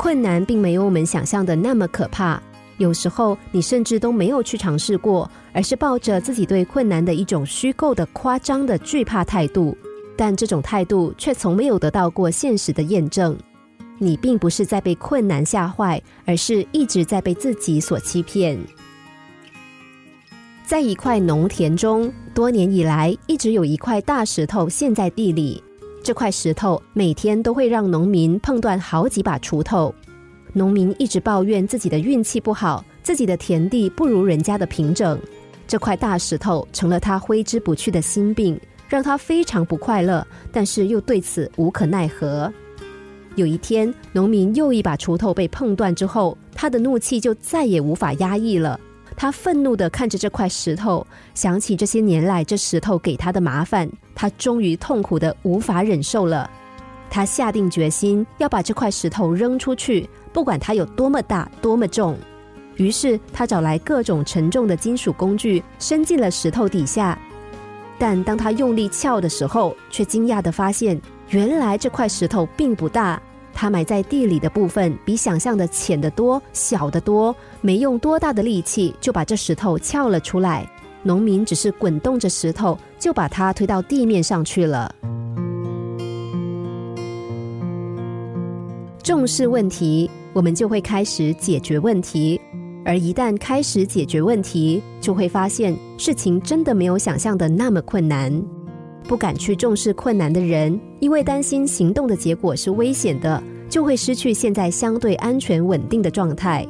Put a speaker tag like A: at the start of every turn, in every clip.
A: 困难并没有我们想象的那么可怕。有时候你甚至都没有去尝试过，而是抱着自己对困难的一种虚构的、夸张的惧怕态度。但这种态度却从没有得到过现实的验证。你并不是在被困难吓坏，而是一直在被自己所欺骗。在一块农田中，多年以来一直有一块大石头陷在地里。这块石头每天都会让农民碰断好几把锄头。农民一直抱怨自己的运气不好，自己的田地不如人家的平整。这块大石头成了他挥之不去的心病，让他非常不快乐，但是又对此无可奈何。有一天，农民又一把锄头被碰断之后，他的怒气就再也无法压抑了。他愤怒的看着这块石头，想起这些年来这石头给他的麻烦，他终于痛苦的无法忍受了。他下定决心要把这块石头扔出去。不管它有多么大、多么重，于是他找来各种沉重的金属工具，伸进了石头底下。但当他用力撬的时候，却惊讶的发现，原来这块石头并不大，它埋在地里的部分比想象的浅得多、小得多。没用多大的力气，就把这石头撬了出来。农民只是滚动着石头，就把它推到地面上去了。重视问题。我们就会开始解决问题，而一旦开始解决问题，就会发现事情真的没有想象的那么困难。不敢去重视困难的人，因为担心行动的结果是危险的，就会失去现在相对安全稳定的状态。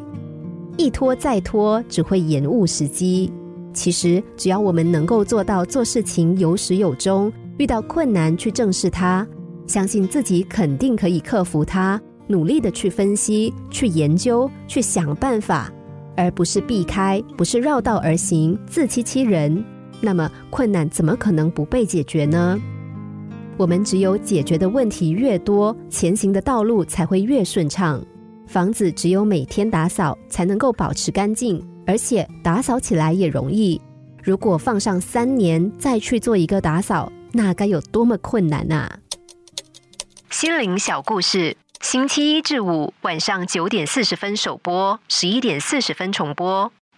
A: 一拖再拖，只会延误时机。其实，只要我们能够做到做事情有始有终，遇到困难去正视它，相信自己肯定可以克服它。努力的去分析、去研究、去想办法，而不是避开，不是绕道而行、自欺欺人。那么困难怎么可能不被解决呢？我们只有解决的问题越多，前行的道路才会越顺畅。房子只有每天打扫才能够保持干净，而且打扫起来也容易。如果放上三年再去做一个打扫，那该有多么困难啊！心灵小故事。星期一至五晚上九点四十分首播，十一点四十分重播。